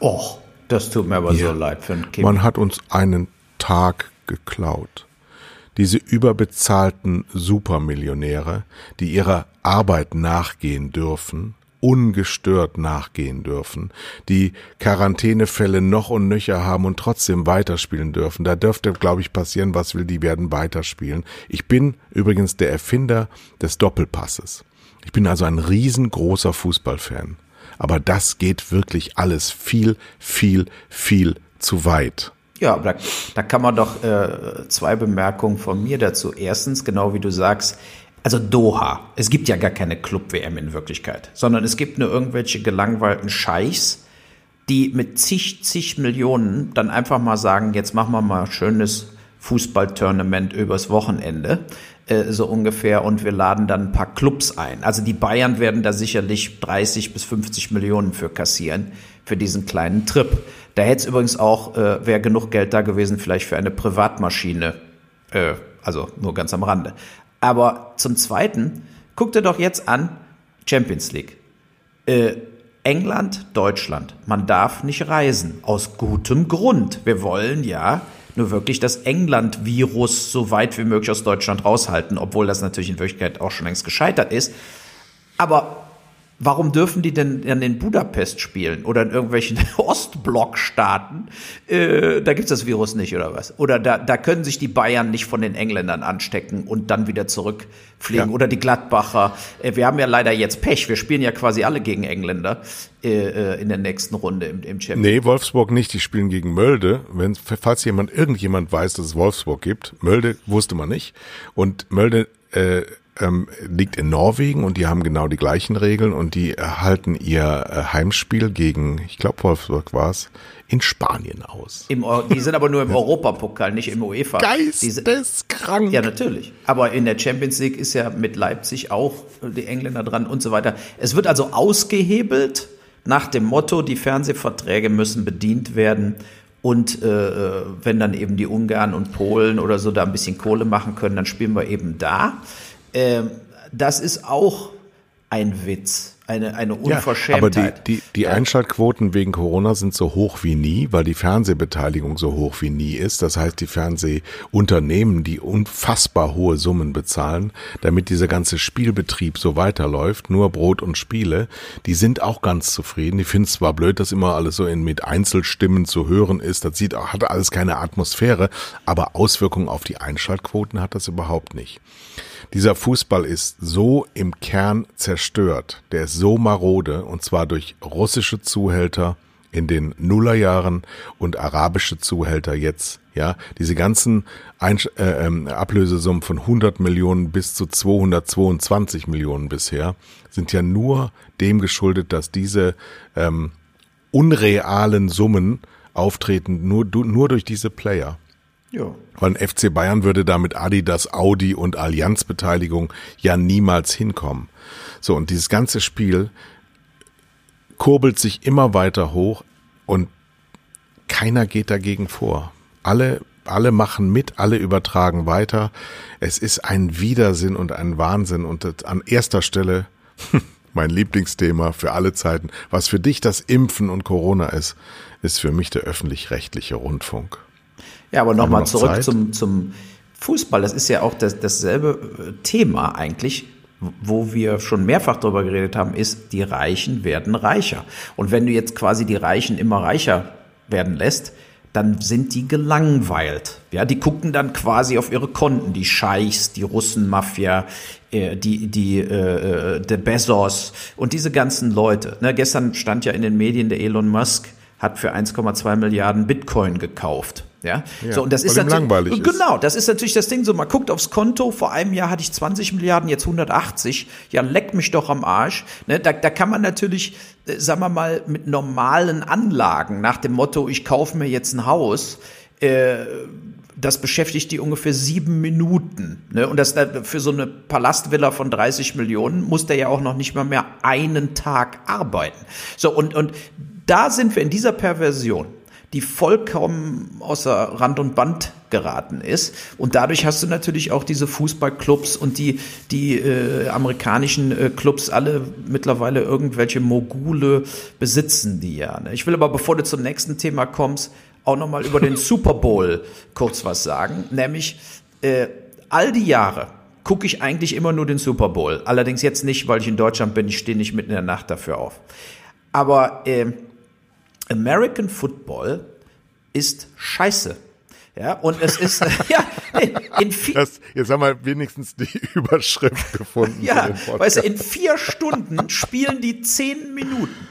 Och, das tut mir aber Ja. so leid für ein Kind. Man hat uns einen Tag geklaut. Diese überbezahlten Supermillionäre, die ihrer Arbeit nachgehen dürfen, ungestört nachgehen dürfen, die Quarantänefälle noch und nöcher haben und trotzdem weiterspielen dürfen. Da dürfte, glaube ich, passieren, was will, die werden weiterspielen. Ich bin übrigens der Erfinder des Doppelpasses. Ich bin also ein riesengroßer Fußballfan. Aber das geht wirklich alles viel, viel, viel zu weit. Ja, da, da kann man doch äh, zwei Bemerkungen von mir dazu. Erstens, genau wie du sagst, also Doha. Es gibt ja gar keine Club-WM in Wirklichkeit, sondern es gibt nur irgendwelche gelangweilten Scheichs, die mit zig, zig Millionen dann einfach mal sagen, jetzt machen wir mal schönes Fußballtournament übers Wochenende, äh, so ungefähr, und wir laden dann ein paar Clubs ein. Also die Bayern werden da sicherlich 30 bis 50 Millionen für kassieren, für diesen kleinen Trip. Da hätte es übrigens auch, äh, wäre genug Geld da gewesen, vielleicht für eine Privatmaschine, äh, also nur ganz am Rande. Aber zum Zweiten, guck dir doch jetzt an, Champions League. Äh, England, Deutschland. Man darf nicht reisen. Aus gutem Grund. Wir wollen ja nur wirklich das England-Virus so weit wie möglich aus Deutschland raushalten, obwohl das natürlich in Wirklichkeit auch schon längst gescheitert ist. Aber Warum dürfen die denn dann in Budapest spielen oder in irgendwelchen [LAUGHS] Ostblockstaaten? Äh, da gibt's das Virus nicht oder was? Oder da, da können sich die Bayern nicht von den Engländern anstecken und dann wieder zurückfliegen ja. oder die Gladbacher. Äh, wir haben ja leider jetzt Pech. Wir spielen ja quasi alle gegen Engländer äh, äh in der nächsten Runde im, im Champions. Nee, Wolfsburg nicht. Die spielen gegen Mölde. Wenn, falls jemand, irgendjemand weiß, dass es Wolfsburg gibt. Mölde wusste man nicht. Und Mölde, äh, ähm, liegt in Norwegen und die haben genau die gleichen Regeln und die erhalten ihr äh, Heimspiel gegen, ich glaube Wolfsburg war es, in Spanien aus. Im, die sind aber nur im [LAUGHS] Europapokal, nicht im UEFA. Geisteskrank. Ja, natürlich. Aber in der Champions League ist ja mit Leipzig auch die Engländer dran und so weiter. Es wird also ausgehebelt nach dem Motto, die Fernsehverträge müssen bedient werden. Und äh, äh wenn dann eben die Ungarn und Polen oder so da ein bisschen Kohle machen können, dann spielen wir eben da. Ähm, das ist auch ein Witz, eine, eine Unverschämtheit. Ja, aber die, die, die Einschaltquoten wegen Corona sind so hoch wie nie, weil die Fernsehbeteiligung so hoch wie nie ist. Das heißt, die Fernsehunternehmen, die unfassbar hohe Summen bezahlen, damit dieser ganze Spielbetrieb so weiterläuft, nur Brot und Spiele, die sind auch ganz zufrieden. Die finden es zwar blöd, dass immer alles so in, mit Einzelstimmen zu hören ist. Das sieht, hat alles keine Atmosphäre, aber Auswirkungen auf die Einschaltquoten hat das überhaupt nicht. Dieser Fußball ist so im Kern zerstört, der ist so marode, und zwar durch russische Zuhälter in den Nullerjahren und arabische Zuhälter jetzt. Ja, diese ganzen Einsch äh, ähm, Ablösesummen von 100 Millionen bis zu 222 Millionen bisher sind ja nur dem geschuldet, dass diese ähm, unrealen Summen auftreten, nur, nur durch diese Player. Ja. Weil FC Bayern würde da mit Adidas, Audi und Allianz Beteiligung ja niemals hinkommen. So, und dieses ganze Spiel kurbelt sich immer weiter hoch und keiner geht dagegen vor. Alle, alle machen mit, alle übertragen weiter. Es ist ein Widersinn und ein Wahnsinn und an erster Stelle [LAUGHS] mein Lieblingsthema für alle Zeiten. Was für dich das Impfen und Corona ist, ist für mich der öffentlich-rechtliche Rundfunk. Ja, aber nochmal zurück zum, zum Fußball. Das ist ja auch das, dasselbe äh, Thema eigentlich, wo wir schon mehrfach darüber geredet haben, ist, die Reichen werden reicher. Und wenn du jetzt quasi die Reichen immer reicher werden lässt, dann sind die gelangweilt. Ja, die gucken dann quasi auf ihre Konten, die Scheichs, die Russenmafia, äh, die, die, äh, äh der Bezos und diese ganzen Leute. Ne, gestern stand ja in den Medien, der Elon Musk hat für 1,2 Milliarden Bitcoin gekauft. Ja, ja so und das ist natürlich langweilig genau, das ist natürlich das Ding. So, man guckt aufs Konto. Vor einem Jahr hatte ich 20 Milliarden, jetzt 180. Ja, leck mich doch am Arsch. Ne, da, da kann man natürlich, äh, sagen wir mal, mit normalen Anlagen nach dem Motto, ich kaufe mir jetzt ein Haus. Äh, das beschäftigt die ungefähr sieben Minuten. Ne? Und das für so eine Palastvilla von 30 Millionen muss der ja auch noch nicht mal mehr einen Tag arbeiten. So, und, und da sind wir in dieser Perversion die vollkommen außer Rand und Band geraten ist. Und dadurch hast du natürlich auch diese Fußballclubs und die, die äh, amerikanischen äh, Clubs alle mittlerweile irgendwelche Mogule besitzen die ja. Ne? Ich will aber, bevor du zum nächsten Thema kommst, auch nochmal über den [LAUGHS] Super Bowl kurz was sagen. Nämlich äh, all die Jahre gucke ich eigentlich immer nur den Super Bowl. Allerdings jetzt nicht, weil ich in Deutschland bin, ich stehe nicht mitten in der Nacht dafür auf. Aber äh, American Football ist scheiße. Ja, und es ist, [LAUGHS] [LAUGHS] ja, in vier, das, jetzt haben wir wenigstens die [LAUGHS] Überschrift gefunden. ja, weißt du, in vier Stunden spielen die zehn Minuten.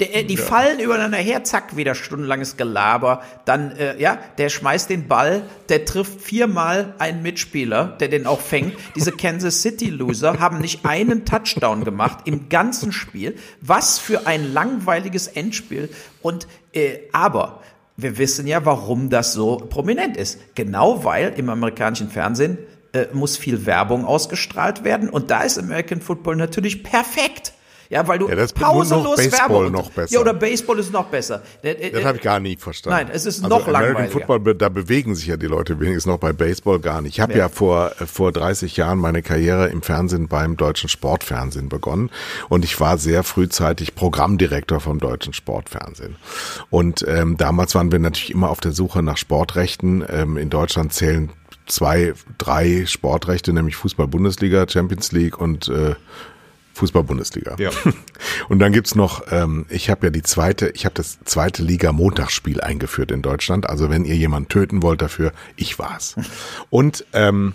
Der, äh, die ja. fallen übereinander her, zack, wieder stundenlanges Gelaber. Dann, äh, ja, der schmeißt den Ball, der trifft viermal einen Mitspieler, der den auch fängt. Diese [LAUGHS] Kansas City Loser haben nicht einen Touchdown gemacht im ganzen Spiel. Was für ein langweiliges Endspiel. Und, äh, aber, wir wissen ja, warum das so prominent ist. Genau weil im amerikanischen Fernsehen äh, muss viel Werbung ausgestrahlt werden. Und da ist American Football natürlich perfekt. Ja, weil du ja, das pausenlos Baseball Werbung. noch besser. Ja, oder Baseball ist noch besser. Das habe ich gar nie verstanden. Nein, es ist also noch American langweiliger. Football, da bewegen sich ja die Leute wenigstens noch bei Baseball gar nicht. Ich habe ja. ja vor vor 30 Jahren meine Karriere im Fernsehen beim deutschen Sportfernsehen begonnen und ich war sehr frühzeitig Programmdirektor vom deutschen Sportfernsehen. Und ähm, damals waren wir natürlich immer auf der Suche nach Sportrechten. Ähm, in Deutschland zählen zwei, drei Sportrechte, nämlich Fußball-Bundesliga, Champions League und äh, Fußball-Bundesliga. Ja. [LAUGHS] Und dann gibt's noch, ähm, ich habe ja die zweite, ich habe das zweite Liga-Montagsspiel eingeführt in Deutschland. Also wenn ihr jemanden töten wollt dafür, ich war's. [LAUGHS] Und ähm,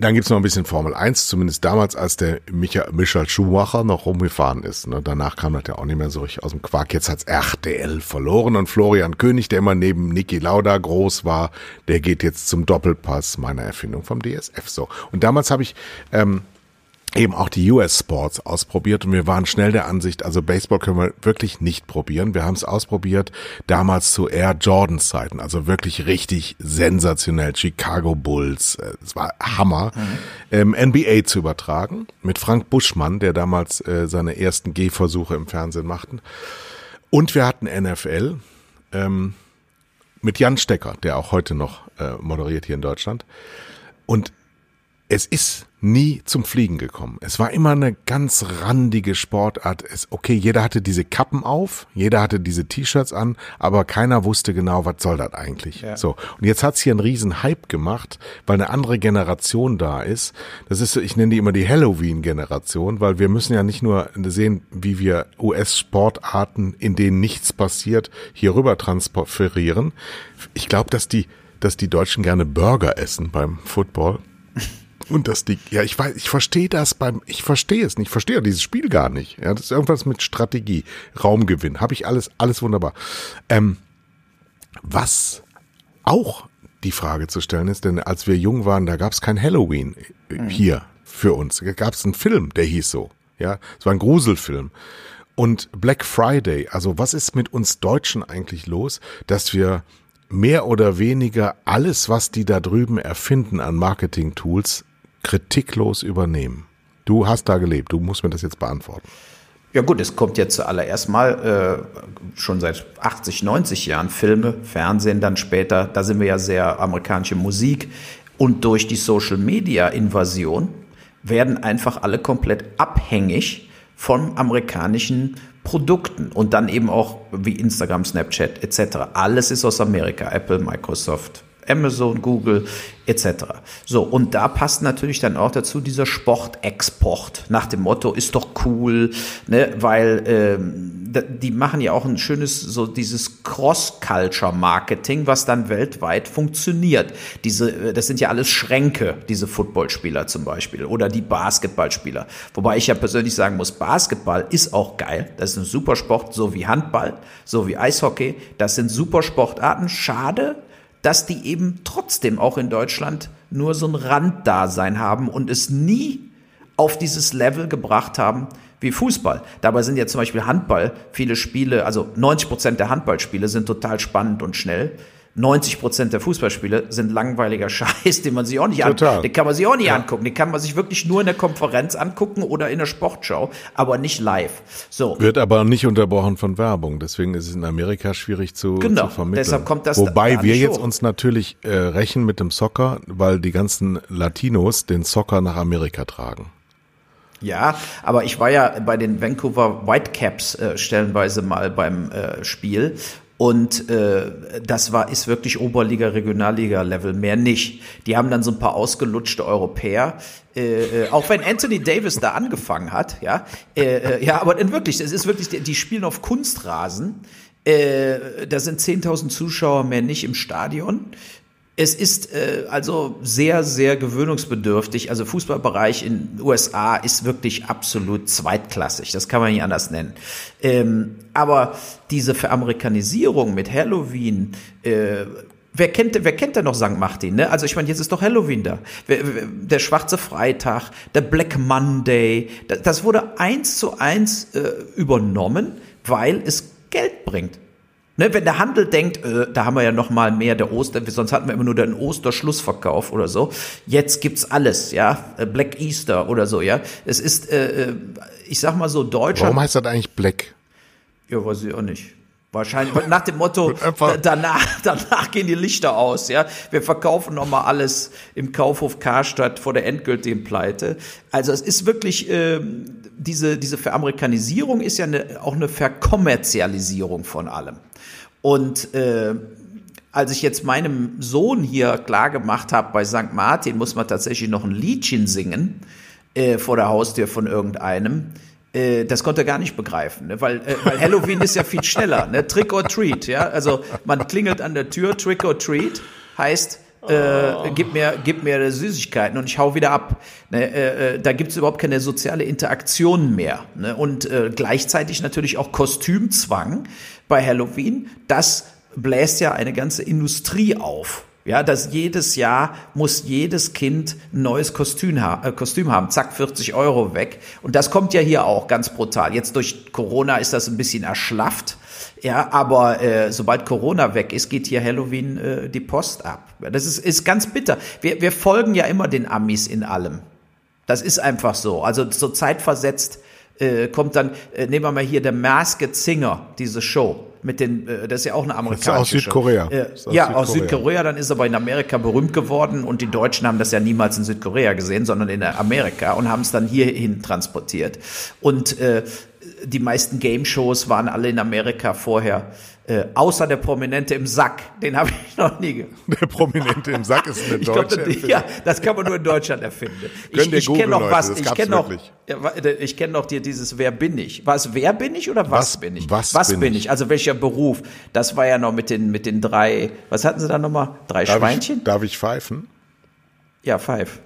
dann gibt's noch ein bisschen Formel 1, zumindest damals, als der Michael, Michael Schumacher noch rumgefahren ist. Ne? Danach kam das ja auch nicht mehr so richtig aus dem Quark. Jetzt hat's RTL verloren und Florian König, der immer neben Niki Lauda groß war, der geht jetzt zum Doppelpass meiner Erfindung vom DSF so. Und damals habe ich ähm, eben auch die US Sports ausprobiert und wir waren schnell der Ansicht, also Baseball können wir wirklich nicht probieren. Wir haben es ausprobiert damals zu Air Jordan Zeiten, also wirklich richtig sensationell. Chicago Bulls, äh, es war Hammer. Mhm. Ähm, NBA zu übertragen mit Frank Buschmann, der damals äh, seine ersten Gehversuche im Fernsehen machten. Und wir hatten NFL ähm, mit Jan Stecker, der auch heute noch äh, moderiert hier in Deutschland. Und es ist nie zum Fliegen gekommen. Es war immer eine ganz randige Sportart. Es, okay, jeder hatte diese Kappen auf, jeder hatte diese T-Shirts an, aber keiner wusste genau, was soll das eigentlich. Ja. So. Und jetzt hat's hier einen riesen Hype gemacht, weil eine andere Generation da ist. Das ist, ich nenne die immer die Halloween-Generation, weil wir müssen ja nicht nur sehen, wie wir US-Sportarten, in denen nichts passiert, hier rüber transferieren. Ich glaube, dass die, dass die Deutschen gerne Burger essen beim Football. Und das die, ja, ich weiß, ich verstehe das beim, ich verstehe es nicht, ich verstehe dieses Spiel gar nicht. Ja, das ist irgendwas mit Strategie, Raumgewinn, habe ich alles, alles wunderbar. Ähm, was auch die Frage zu stellen ist, denn als wir jung waren, da gab es kein Halloween mhm. hier für uns. Da gab es einen Film, der hieß so. Ja, es war ein Gruselfilm. Und Black Friday, also was ist mit uns Deutschen eigentlich los, dass wir mehr oder weniger alles, was die da drüben erfinden an Marketing-Tools, kritiklos übernehmen? Du hast da gelebt, du musst mir das jetzt beantworten. Ja gut, es kommt jetzt zuallererst mal äh, schon seit 80, 90 Jahren Filme, Fernsehen dann später, da sind wir ja sehr amerikanische Musik und durch die Social-Media-Invasion werden einfach alle komplett abhängig von amerikanischen Produkten und dann eben auch wie Instagram, Snapchat etc. Alles ist aus Amerika, Apple, Microsoft, Amazon, Google etc. So, und da passt natürlich dann auch dazu dieser Sportexport nach dem Motto, ist doch cool, ne, weil ähm, die machen ja auch ein schönes, so dieses Cross-Culture-Marketing, was dann weltweit funktioniert. Diese, äh, das sind ja alles Schränke, diese Footballspieler zum Beispiel oder die Basketballspieler. Wobei ich ja persönlich sagen muss, Basketball ist auch geil. Das ist ein super Sport, so wie Handball, so wie Eishockey. Das sind super Sportarten. Schade, dass die eben trotzdem auch in Deutschland nur so ein Randdasein haben und es nie auf dieses Level gebracht haben wie Fußball. Dabei sind ja zum Beispiel Handball viele Spiele, also 90 Prozent der Handballspiele sind total spannend und schnell. 90 Prozent der Fußballspiele sind langweiliger [LAUGHS] Scheiß, den man sich auch nicht anguckt. Den kann man sich auch nicht ja. angucken. Den kann man sich wirklich nur in der Konferenz angucken oder in der Sportschau, aber nicht live. So. Wird aber nicht unterbrochen von Werbung. Deswegen ist es in Amerika schwierig zu, genau. zu vermitteln. Deshalb kommt das Wobei wir jetzt hoch. uns natürlich äh, rächen mit dem Soccer, weil die ganzen Latinos den Soccer nach Amerika tragen. Ja, aber ich war ja bei den Vancouver Whitecaps äh, stellenweise mal beim äh, Spiel und äh, das war ist wirklich Oberliga, Regionalliga Level, mehr nicht. Die haben dann so ein paar ausgelutschte Europäer. Äh, äh, auch wenn Anthony Davis da angefangen hat, ja, äh, äh, ja, aber wirklich, es ist wirklich, die, die spielen auf Kunstrasen. Äh, da sind 10.000 Zuschauer mehr nicht im Stadion. Es ist äh, also sehr, sehr gewöhnungsbedürftig. Also Fußballbereich in USA ist wirklich absolut zweitklassig. Das kann man nicht anders nennen. Ähm, aber diese Veramerikanisierung mit Halloween, äh, Wer kennt, wer kennt denn noch St. Martin? Ne? Also ich meine, jetzt ist doch Halloween da. Der schwarze Freitag, der Black Monday, das wurde eins zu eins äh, übernommen, weil es Geld bringt. Ne, wenn der Handel denkt, äh, da haben wir ja noch mal mehr der Oster, sonst hatten wir immer nur den Osterschlussverkauf oder so. Jetzt gibt's alles, ja, äh, Black Easter oder so, ja. Es ist, äh, äh, ich sag mal so, Deutschland. Warum heißt das eigentlich Black? Ja, weiß ich auch nicht. Wahrscheinlich nach dem Motto, [LAUGHS] danach, danach gehen die Lichter aus, ja. Wir verkaufen nochmal alles im Kaufhof Karstadt vor der endgültigen Pleite. Also es ist wirklich, äh, diese, diese Veramerikanisierung ist ja eine, auch eine Verkommerzialisierung von allem. Und äh, als ich jetzt meinem Sohn hier klar gemacht habe, bei St. Martin muss man tatsächlich noch ein Liedchen singen äh, vor der Haustür von irgendeinem, äh, das konnte er gar nicht begreifen, ne? weil, äh, weil Halloween ist ja viel schneller, ne? Trick or Treat, ja. Also man klingelt an der Tür, Trick or Treat heißt, äh, oh. gib mir, gib mir Süßigkeiten und ich hau wieder ab. Ne, äh, äh da gibt's überhaupt keine soziale Interaktion mehr. Ne? Und äh, gleichzeitig natürlich auch Kostümzwang bei Halloween. Das bläst ja eine ganze Industrie auf. Ja, dass jedes Jahr muss jedes Kind ein neues Kostüm, ha äh, Kostüm haben. Zack, 40 Euro weg. Und das kommt ja hier auch ganz brutal. Jetzt durch Corona ist das ein bisschen erschlafft. Ja, aber äh, sobald Corona weg ist, geht hier Halloween äh, die Post ab. Das ist, ist ganz bitter. Wir, wir folgen ja immer den Amis in allem. Das ist einfach so. Also so zeitversetzt äh, kommt dann, äh, nehmen wir mal hier der Masked Singer, diese Show mit den, äh, das ist ja auch eine amerikanische. aus Südkorea. Äh, aus ja, Südkorea. aus Südkorea. Dann ist er aber in Amerika berühmt geworden und die Deutschen haben das ja niemals in Südkorea gesehen, sondern in Amerika und haben es dann hierhin transportiert. Und äh, die meisten Game-Shows waren alle in Amerika vorher. Äh, außer der Prominente im Sack, den habe ich noch nie gehört. Der Prominente im Sack ist eine [LAUGHS] deutsche glaub, Ja, das kann man nur in Deutschland erfinden. [LAUGHS] Ich, ich kenne noch was, ich kenne noch, ich kenne noch dir dieses Wer bin ich? War es Wer bin ich oder was, was bin ich? Was, was bin, bin ich? ich? Also welcher Beruf? Das war ja noch mit den, mit den drei, was hatten sie da nochmal? Drei darf Schweinchen? Ich, darf ich pfeifen? Ja, pfeif.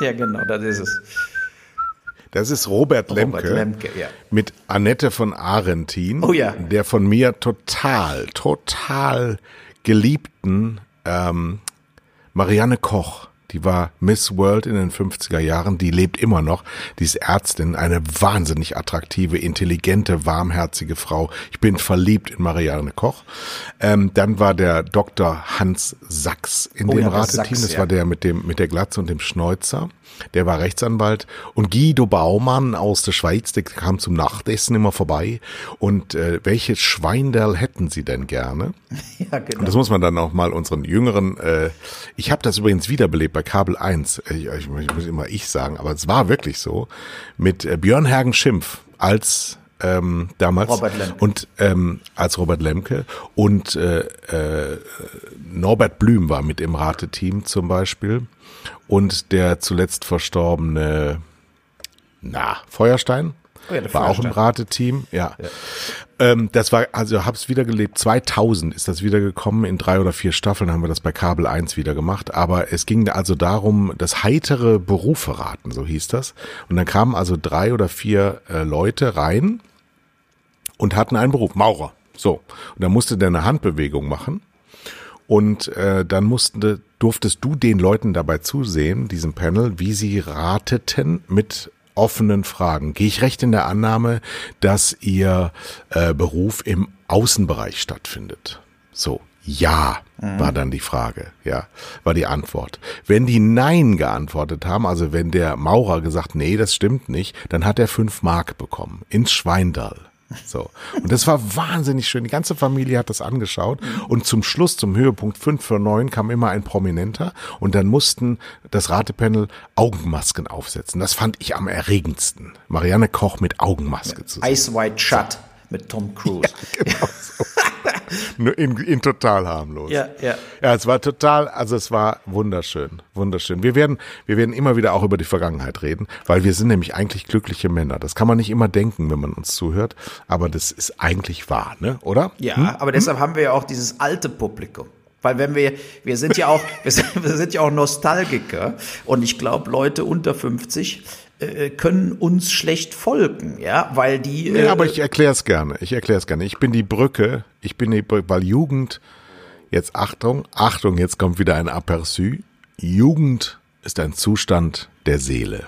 Ja, genau, das ist es. Das ist Robert Lemke, Robert Lemke ja. mit Annette von Arentin, oh, ja. der von mir total, total geliebten ähm, Marianne Koch die war Miss World in den 50er Jahren, die lebt immer noch. Die ist Ärztin, eine wahnsinnig attraktive, intelligente, warmherzige Frau. Ich bin verliebt in Marianne Koch. Ähm, dann war der Dr. Hans Sachs in oh, dem ja, Rateteam. Das ja. war der mit dem mit der Glatze und dem Schnäuzer. Der war Rechtsanwalt. Und Guido Baumann aus der Schweiz, der kam zum Nachtessen immer vorbei. Und äh, welches Schweinderl hätten Sie denn gerne? [LAUGHS] Ja, genau. Und das muss man dann auch mal unseren Jüngeren. Äh, ich habe das übrigens wiederbelebt bei Kabel 1, ich, ich, ich muss immer ich sagen, aber es war wirklich so, mit äh, Björn Hergen Schimpf als ähm, damals. Robert Lemke. und ähm, als Robert Lemke. Und äh, äh, Norbert Blüm war mit im Rateteam zum Beispiel. Und der zuletzt verstorbene na Feuerstein ja, war auch im Rateteam, ja. ja. Ähm, das war, also hab's wieder gelebt. 2000 ist das wieder gekommen. In drei oder vier Staffeln haben wir das bei Kabel 1 wieder gemacht. Aber es ging also darum, das heitere Berufe raten, so hieß das. Und dann kamen also drei oder vier äh, Leute rein und hatten einen Beruf, Maurer. So. Und dann musste der eine Handbewegung machen. Und äh, dann musste, durftest du den Leuten dabei zusehen, diesem Panel, wie sie rateten mit offenen Fragen. Gehe ich recht in der Annahme, dass Ihr äh, Beruf im Außenbereich stattfindet? So, ja, mhm. war dann die Frage, ja, war die Antwort. Wenn die Nein geantwortet haben, also wenn der Maurer gesagt, nee, das stimmt nicht, dann hat er fünf Mark bekommen, ins Schweindall. So. Und das war wahnsinnig schön. Die ganze Familie hat das angeschaut. Und zum Schluss, zum Höhepunkt 5 für 9, kam immer ein Prominenter. Und dann mussten das Ratepanel Augenmasken aufsetzen. Das fand ich am erregendsten. Marianne Koch mit Augenmaske zu sehen. Ice White Shut mit Tom Cruise. Ja, genau so. [LAUGHS] In, in total harmlos. Ja, ja. Ja, es war total, also es war wunderschön, wunderschön. Wir werden, wir werden immer wieder auch über die Vergangenheit reden, weil wir sind nämlich eigentlich glückliche Männer. Das kann man nicht immer denken, wenn man uns zuhört, aber das ist eigentlich wahr, ne? Oder? Ja, hm? aber deshalb haben wir ja auch dieses alte Publikum. Weil wenn wir, wir sind ja auch, [LAUGHS] wir sind, wir sind ja auch Nostalgiker und ich glaube, Leute unter 50 äh, können uns schlecht folgen, ja, weil die. Nee, aber ich erkläre es gerne. Ich erkläre es gerne. Ich bin die Brücke. Ich bin die Brücke, weil Jugend. Jetzt Achtung, Achtung, jetzt kommt wieder ein Aperçu. Jugend ist ein Zustand der Seele.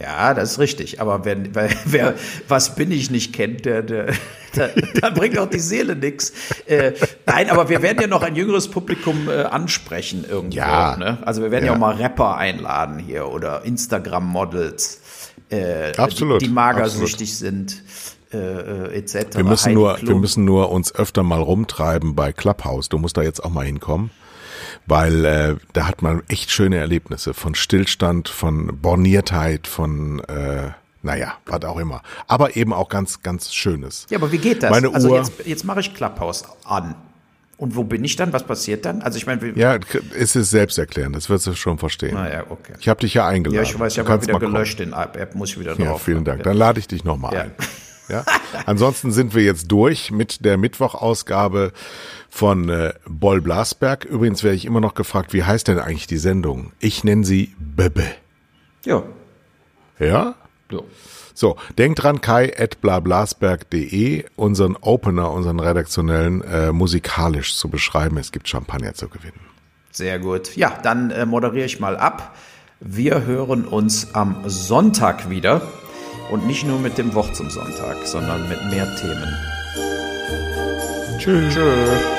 Ja, das ist richtig. Aber wenn, [LAUGHS] wer, wer was bin ich nicht kennt, der, der, [LAUGHS] der, da bringt auch die Seele nix. Äh, nein, aber wir werden ja noch ein jüngeres Publikum äh, ansprechen irgendwo. Ja. Ne? Also wir werden ja. ja auch mal Rapper einladen hier oder Instagram-Models, äh, absolut, die, die magersüchtig absolut. sind. Äh, äh etc. Wir müssen nur, wir müssen nur uns öfter mal rumtreiben bei Clubhouse. Du musst da jetzt auch mal hinkommen weil äh, da hat man echt schöne Erlebnisse von Stillstand, von Borniertheit, von äh, naja, was auch immer. Aber eben auch ganz, ganz Schönes. Ja, aber wie geht das? Meine also Uhr, jetzt, jetzt mache ich Clubhouse an. Und wo bin ich dann? Was passiert dann? Also ich meine, ja, es ist selbsterklärend. Das wirst du schon verstehen. Naja, okay. Ich habe dich ja eingeladen. Ja, ich weiß, ich habe wieder gelöscht den App, muss ich wieder drauf. Ja, vielen Dank. Dann lade ich dich nochmal ja. ein. [LAUGHS] Ja? Ansonsten sind wir jetzt durch mit der Mittwochausgabe von äh, Boll Blasberg. Übrigens werde ich immer noch gefragt, wie heißt denn eigentlich die Sendung? Ich nenne sie Bebe. Ja. Ja? Ja. So, denkt dran, kai at blablasberg.de, unseren Opener, unseren redaktionellen, äh, musikalisch zu beschreiben. Es gibt Champagner zu gewinnen. Sehr gut. Ja, dann äh, moderiere ich mal ab. Wir hören uns am Sonntag wieder. Und nicht nur mit dem Wort zum Sonntag, sondern mit mehr Themen. Tschüss. Tschüss.